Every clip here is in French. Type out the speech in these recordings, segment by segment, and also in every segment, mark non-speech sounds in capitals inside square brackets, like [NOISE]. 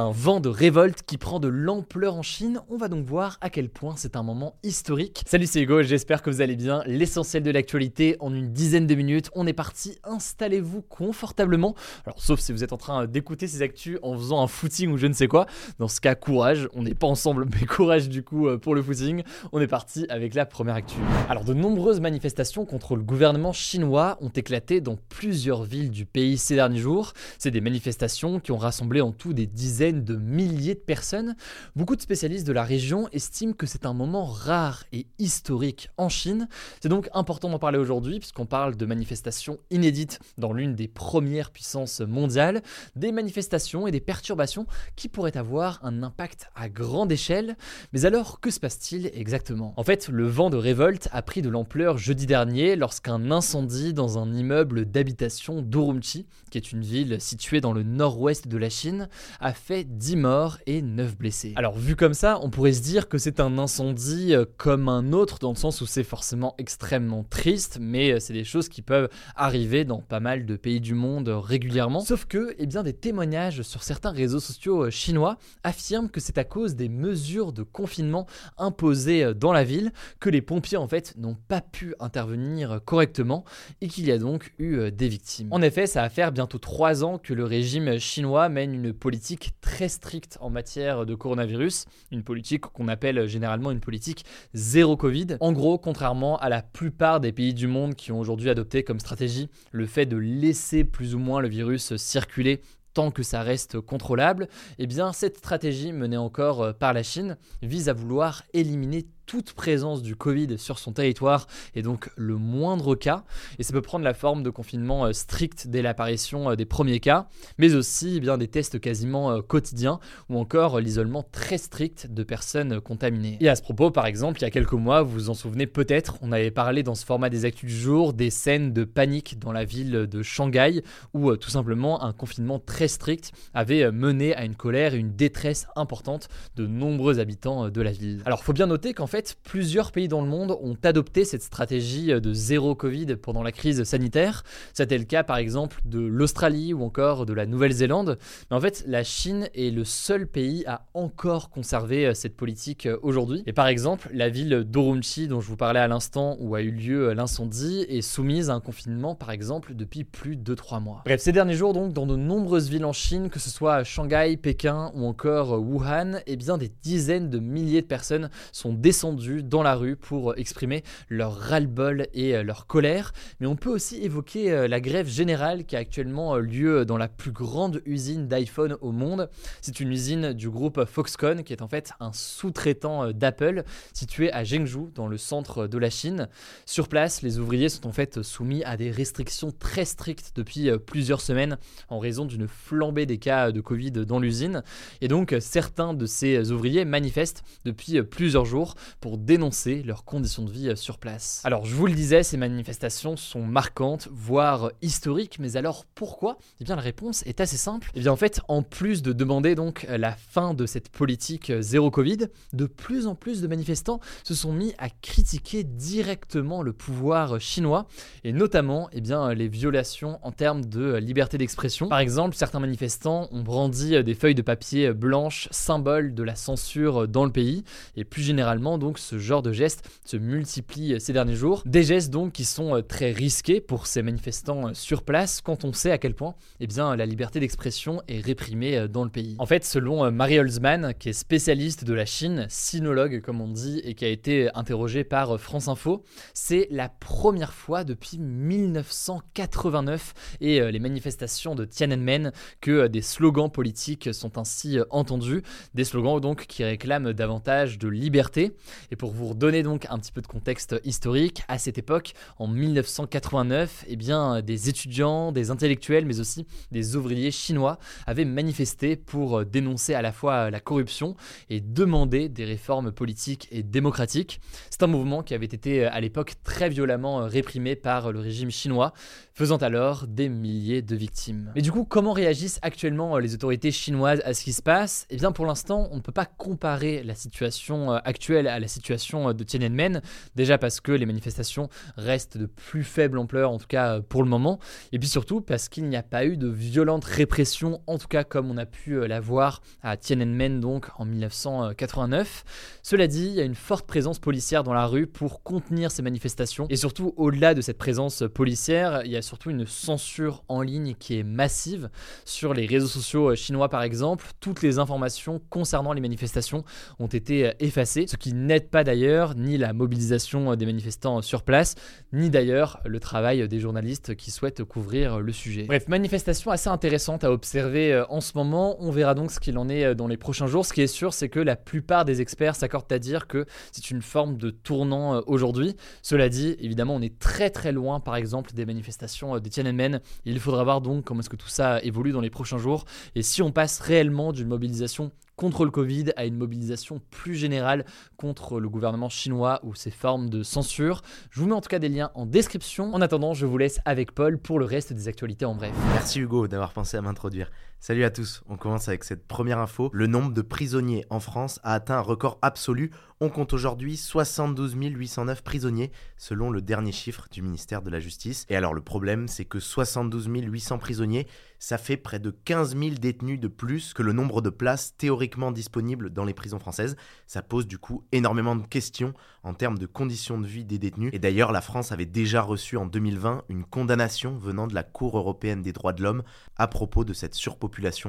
Un vent de révolte qui prend de l'ampleur en Chine, on va donc voir à quel point c'est un moment historique. Salut c'est Hugo, j'espère que vous allez bien. L'essentiel de l'actualité en une dizaine de minutes, on est parti, installez-vous confortablement. Alors sauf si vous êtes en train d'écouter ces actus en faisant un footing ou je ne sais quoi, dans ce cas courage, on n'est pas ensemble [LAUGHS] mais courage du coup euh, pour le footing. On est parti avec la première actu. Alors de nombreuses manifestations contre le gouvernement chinois ont éclaté dans plusieurs villes du pays ces derniers jours. C'est des manifestations qui ont rassemblé en tout des dizaines de milliers de personnes. Beaucoup de spécialistes de la région estiment que c'est un moment rare et historique en Chine. C'est donc important d'en parler aujourd'hui puisqu'on parle de manifestations inédites dans l'une des premières puissances mondiales, des manifestations et des perturbations qui pourraient avoir un impact à grande échelle. Mais alors, que se passe-t-il exactement? En fait, le vent de révolte a pris de l'ampleur jeudi dernier lorsqu'un incendie dans un immeuble d'habitation d'Urumqi, qui est une ville située dans le nord-ouest de la Chine, a fait 10 morts et 9 blessés. Alors vu comme ça, on pourrait se dire que c'est un incendie euh, comme un autre, dans le sens où c'est forcément extrêmement triste, mais euh, c'est des choses qui peuvent arriver dans pas mal de pays du monde euh, régulièrement. Sauf que, eh bien, des témoignages sur certains réseaux sociaux chinois affirment que c'est à cause des mesures de confinement imposées dans la ville que les pompiers en fait n'ont pas pu intervenir correctement et qu'il y a donc eu des victimes. En effet, ça va faire bientôt 3 ans que le régime chinois mène une politique très stricte en matière de coronavirus, une politique qu'on appelle généralement une politique zéro Covid. En gros, contrairement à la plupart des pays du monde qui ont aujourd'hui adopté comme stratégie le fait de laisser plus ou moins le virus circuler tant que ça reste contrôlable, eh bien cette stratégie menée encore par la Chine vise à vouloir éliminer toute présence du Covid sur son territoire et donc le moindre cas. Et ça peut prendre la forme de confinement euh, strict dès l'apparition euh, des premiers cas, mais aussi eh bien, des tests quasiment euh, quotidiens ou encore l'isolement très strict de personnes contaminées. Et à ce propos, par exemple, il y a quelques mois, vous vous en souvenez peut-être, on avait parlé dans ce format des actus du jour des scènes de panique dans la ville de Shanghai où tout simplement un confinement très strict avait mené à une colère et une détresse importante de nombreux habitants de la ville. Alors faut bien noter qu'en fait, plusieurs pays dans le monde ont adopté cette stratégie de zéro Covid pendant la crise sanitaire. C'était le cas par exemple de l'Australie ou encore de la Nouvelle-Zélande. Mais en fait, la Chine est le seul pays à encore conserver euh, cette politique euh, aujourd'hui. Et par exemple, la ville d'Urumqi dont je vous parlais à l'instant où a eu lieu euh, l'incendie est soumise à un confinement par exemple depuis plus de 3 mois. Bref, ces derniers jours donc dans de nombreuses villes en Chine, que ce soit Shanghai, Pékin ou encore Wuhan, eh bien des dizaines de milliers de personnes sont descendues dans la rue pour exprimer leur ras-le-bol et euh, leur colère. Mais on peut aussi évoquer euh, la grève générale qui a actuellement euh, lieu dans la plus grande usine d'iPhone au monde. C'est une usine du groupe Foxconn qui est en fait un sous-traitant d'Apple situé à Zhengzhou dans le centre de la Chine. Sur place, les ouvriers sont en fait soumis à des restrictions très strictes depuis plusieurs semaines en raison d'une flambée des cas de Covid dans l'usine. Et donc certains de ces ouvriers manifestent depuis plusieurs jours pour dénoncer leurs conditions de vie euh, sur place. Alors je vous le disais, ces manifestations sont marquantes, voire historiques, mais alors pourquoi? Eh bien la réponse est assez simple. Eh bien en fait, en plus de demander donc la fin de cette politique euh, zéro Covid, de plus en plus de manifestants se sont mis à critiquer directement le pouvoir chinois et notamment eh bien, les violations en termes de liberté d'expression. Par exemple, certains manifestants ont brandi des feuilles de papier blanches, symbole de la censure dans le pays, et plus généralement donc ce genre de gestes se multiplient ces derniers jours. Des gestes donc qui sont très risqués pour ces manifestants sur place quand on sait à quel point eh bien, la liberté d'expression est réprimée dans le pays. En fait, selon Marie Holzman, qui est spécialiste de la Chine, sinologue comme on dit, et qui a été interrogée par France Info, c'est la première fois depuis 1989 et les manifestations de Tiananmen que des slogans politiques sont ainsi entendus, des slogans donc qui réclament davantage de liberté. Et pour vous redonner donc un petit peu de contexte historique, à cette époque, en 1989, eh bien, des étudiants, des intellectuels, mais aussi des ouvriers chinois avaient manifesté pour dénoncer à la fois la corruption et demander des réformes politiques et démocratiques. C'est un mouvement qui avait été à l'époque très violemment réprimé par le régime chinois, faisant alors des milliers de victimes. Mais du coup, comment réagissent actuellement les autorités chinoises à ce qui se passe? Eh bien, pour l'instant, on ne peut pas comparer la situation euh, actuelle à la situation euh, de Tiananmen, déjà parce que les manifestations restent de plus faible ampleur, en tout cas euh, pour le moment, et puis surtout parce qu'il n'y a pas eu de violente répression, en tout cas comme on a pu la voir à Tiananmen donc en 1989. Cela dit, il y a une forte présence policière dans la rue pour contenir ces manifestations, et surtout au-delà de cette présence policière, il y a surtout une censure en ligne qui est massive. Sur les réseaux sociaux chinois par exemple, toutes les informations concernant les manifestations ont été euh, effacées, ce qui pas d'ailleurs ni la mobilisation euh, des manifestants sur place, ni d'ailleurs le travail des journalistes qui souhaitent couvrir le sujet. Bref, manifestation assez intéressante à observer euh, en ce moment. On verra donc ce qu'il en est dans les prochains jours. Ce qui est sûr, c'est que la plupart des experts s'accordent à dire que c'est une forme de tournant aujourd'hui. Cela dit, évidemment, on est très très loin, par exemple, des manifestations de Tiananmen. Il faudra voir donc comment est-ce que tout ça évolue dans les prochains jours et si on passe réellement d'une mobilisation contre le Covid à une mobilisation plus générale contre le gouvernement chinois ou ses formes de censure. Je vous mets en tout cas des liens en description. En attendant, je vous laisse avec Paul pour le reste des actualités en bref. Merci Hugo d'avoir pensé à m'introduire. Salut à tous, on commence avec cette première info. Le nombre de prisonniers en France a atteint un record absolu. On compte aujourd'hui 72 809 prisonniers, selon le dernier chiffre du ministère de la Justice. Et alors le problème, c'est que 72 800 prisonniers, ça fait près de 15 000 détenus de plus que le nombre de places théoriquement disponibles dans les prisons françaises. Ça pose du coup énormément de questions en termes de conditions de vie des détenus. Et d'ailleurs, la France avait déjà reçu en 2020 une condamnation venant de la Cour européenne des droits de l'homme à propos de cette surpopulation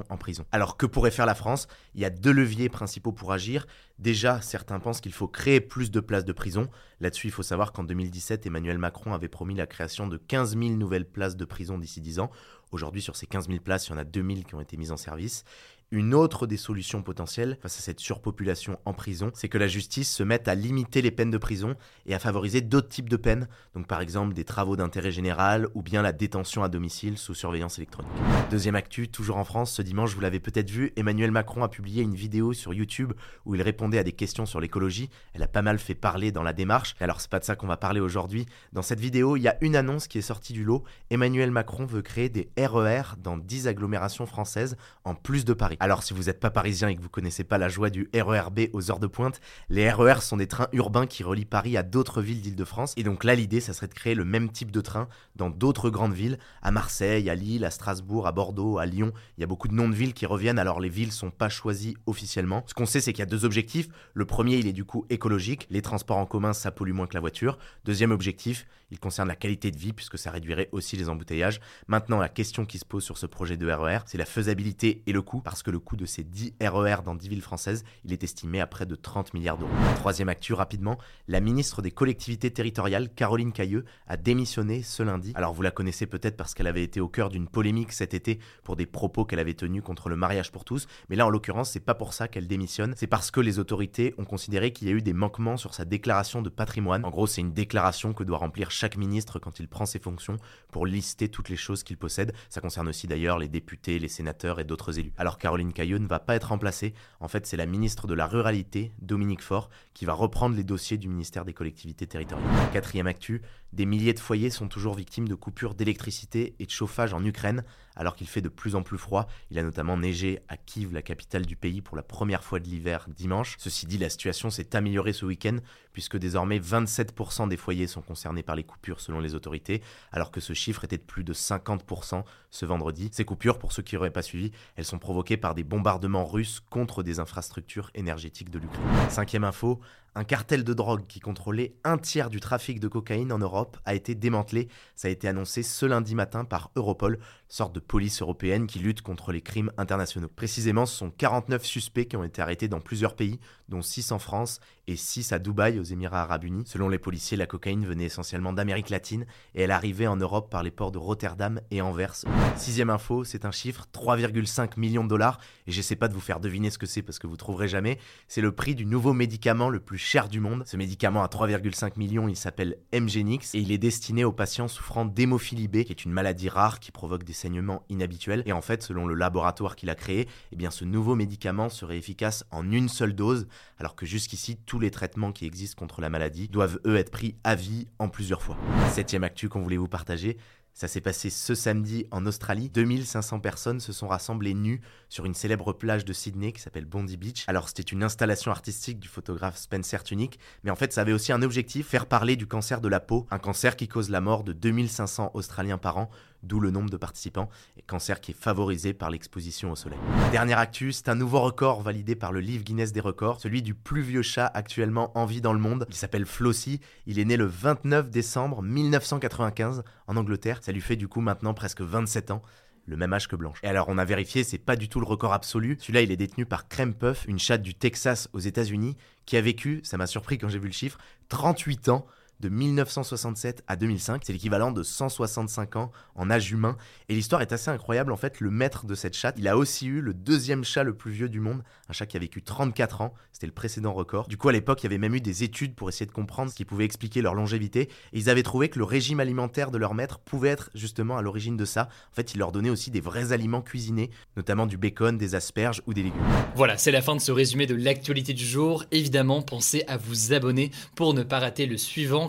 en prison. Alors que pourrait faire la France? Il y a deux leviers principaux pour agir. Déjà, certains pensent qu'il faut créer plus de places de prison. Là-dessus, il faut savoir qu'en 2017, Emmanuel Macron avait promis la création de 15 000 nouvelles places de prison d'ici 10 ans. Aujourd'hui, sur ces 15 000 places, il y en a 2 000 qui ont été mises en service. Une autre des solutions potentielles face à cette surpopulation en prison, c'est que la justice se mette à limiter les peines de prison et à favoriser d'autres types de peines, donc par exemple des travaux d'intérêt général ou bien la détention à domicile sous surveillance électronique. Deuxième actu, toujours en France, ce dimanche, vous l'avez peut-être vu, Emmanuel Macron a publié une vidéo sur YouTube où il répondait à des questions sur l'écologie. Elle a pas mal fait parler dans la démarche. Alors c'est pas de ça qu'on va parler aujourd'hui. Dans cette vidéo, il y a une annonce qui est sortie du lot. Emmanuel Macron veut créer des RER e dans 10 agglomérations françaises en plus de Paris. Alors si vous n'êtes pas parisien et que vous connaissez pas la joie du RERB aux heures de pointe, les RER e sont des trains urbains qui relient Paris à d'autres villes d'Île-de-France. Et donc là l'idée ça serait de créer le même type de train dans d'autres grandes villes, à Marseille, à Lille, à Strasbourg, à Bordeaux, à Lyon. Il y a beaucoup de noms de villes qui reviennent alors les villes sont pas choisies officiellement. Ce qu'on sait c'est qu'il y a deux objectifs. Le premier il est du coup écologique, les transports en commun ça pollue moins que la voiture. Deuxième objectif, il concerne la qualité de vie puisque ça réduirait aussi les embouteillages. Maintenant la question qui se pose sur ce projet de RER, e c'est la faisabilité et le coût le coût de ces 10 RER dans 10 villes françaises, il est estimé à près de 30 milliards d'euros. Troisième actu rapidement, la ministre des collectivités territoriales, Caroline Cailleux, a démissionné ce lundi. Alors vous la connaissez peut-être parce qu'elle avait été au cœur d'une polémique cet été pour des propos qu'elle avait tenus contre le mariage pour tous, mais là en l'occurrence c'est pas pour ça qu'elle démissionne, c'est parce que les autorités ont considéré qu'il y a eu des manquements sur sa déclaration de patrimoine. En gros c'est une déclaration que doit remplir chaque ministre quand il prend ses fonctions pour lister toutes les choses qu'il possède. Ça concerne aussi d'ailleurs les députés, les sénateurs et d'autres élus. Alors Caroline Cailleux ne va pas être remplacée. En fait, c'est la ministre de la Ruralité, Dominique Faure, qui va reprendre les dossiers du ministère des Collectivités Territoriales. Quatrième actu, des milliers de foyers sont toujours victimes de coupures d'électricité et de chauffage en Ukraine, alors qu'il fait de plus en plus froid. Il a notamment neigé à Kiev, la capitale du pays, pour la première fois de l'hiver dimanche. Ceci dit, la situation s'est améliorée ce week-end, puisque désormais 27% des foyers sont concernés par les coupures selon les autorités, alors que ce chiffre était de plus de 50% ce vendredi. Ces coupures, pour ceux qui n'auraient pas suivi, elles sont provoquées par des bombardements russes contre des infrastructures énergétiques de l'Ukraine. Cinquième info, Un cartel de drogue qui contrôlait un tiers du trafic de cocaïne en Europe a été démantelé. Ça a été annoncé ce lundi matin par Europol, sorte de police européenne qui lutte contre les crimes internationaux. Précisément, ce sont 49 suspects qui ont été arrêtés dans plusieurs pays, dont 6 en France et 6 à Dubaï, aux Émirats arabes unis. Selon les policiers, la cocaïne venait essentiellement d'Amérique latine et elle arrivait en Europe par les ports de Rotterdam et Anvers. Sixième info, c'est un chiffre, 3,5 millions de dollars, et j'essaie pas de vous faire deviner ce que c'est parce que vous trouverez jamais. C'est le prix du nouveau médicament le plus cher du monde. Ce médicament à 3,5 millions, il s'appelle Mgenix et il est destiné aux patients souffrant d'hémophilie B, qui est une maladie rare qui provoque des saignements inhabituels. Et en fait, selon le laboratoire qu'il a créé, eh bien ce nouveau médicament serait efficace en une seule dose, alors que jusqu'ici, tous les traitements qui existent contre la maladie doivent eux être pris à vie en plusieurs fois. Septième actu qu'on voulait vous partager, ça s'est passé ce samedi en Australie. 2500 personnes se sont rassemblées nues sur une célèbre plage de Sydney qui s'appelle Bondi Beach. Alors c'était une installation artistique du photographe Spencer Tunick, mais en fait ça avait aussi un objectif, faire parler du cancer de la peau, un cancer qui cause la mort de 2500 Australiens par an, d'où le nombre de participants, et cancer qui est favorisé par l'exposition au soleil. Dernière actu, c'est un nouveau record validé par le livre Guinness des records, celui du plus vieux chat actuellement en vie dans le monde. Il s'appelle Flossie, il est né le 29 décembre 1995 en Angleterre, ça lui fait du coup maintenant presque 27 ans le même âge que Blanche. Et alors on a vérifié, c'est pas du tout le record absolu. Celui-là, il est détenu par Crème Puff, une chatte du Texas aux États-Unis, qui a vécu, ça m'a surpris quand j'ai vu le chiffre, 38 ans de 1967 à 2005. C'est l'équivalent de 165 ans en âge humain. Et l'histoire est assez incroyable. En fait, le maître de cette chatte, il a aussi eu le deuxième chat le plus vieux du monde, un chat qui a vécu 34 ans. C'était le précédent record. Du coup, à l'époque, il y avait même eu des études pour essayer de comprendre ce qui pouvait expliquer leur longévité. Et ils avaient trouvé que le régime alimentaire de leur maître pouvait être justement à l'origine de ça. En fait, il leur donnait aussi des vrais aliments cuisinés, notamment du bacon, des asperges ou des légumes. Voilà, c'est la fin de ce résumé de l'actualité du jour. Évidemment, pensez à vous abonner pour ne pas rater le suivant,